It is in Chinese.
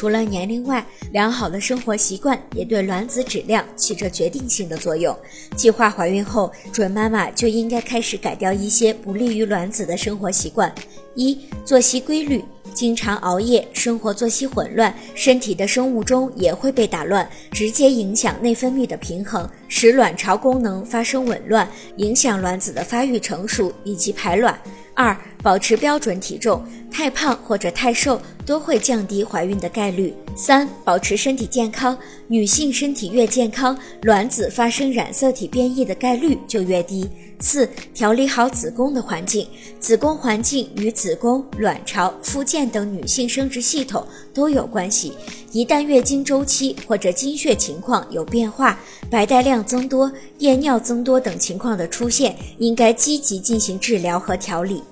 除了年龄外，良好的生活习惯也对卵子质量起着决定性的作用。计划怀孕后，准妈妈就应该开始改掉一些不利于卵子的生活习惯：一、作息规律。经常熬夜，生活作息混乱，身体的生物钟也会被打乱，直接影响内分泌的平衡，使卵巢功能发生紊乱，影响卵子的发育成熟以及排卵。二、保持标准体重，太胖或者太瘦都会降低怀孕的概率。三、保持身体健康，女性身体越健康，卵子发生染色体变异的概率就越低。四、调理好子宫的环境，子宫环境与子宫、卵巢、附件等女性生殖系统都有关系。一旦月经周期或者经血情况有变化，白带量增多、夜尿增多等情况的出现，应该积极进行治疗和调理。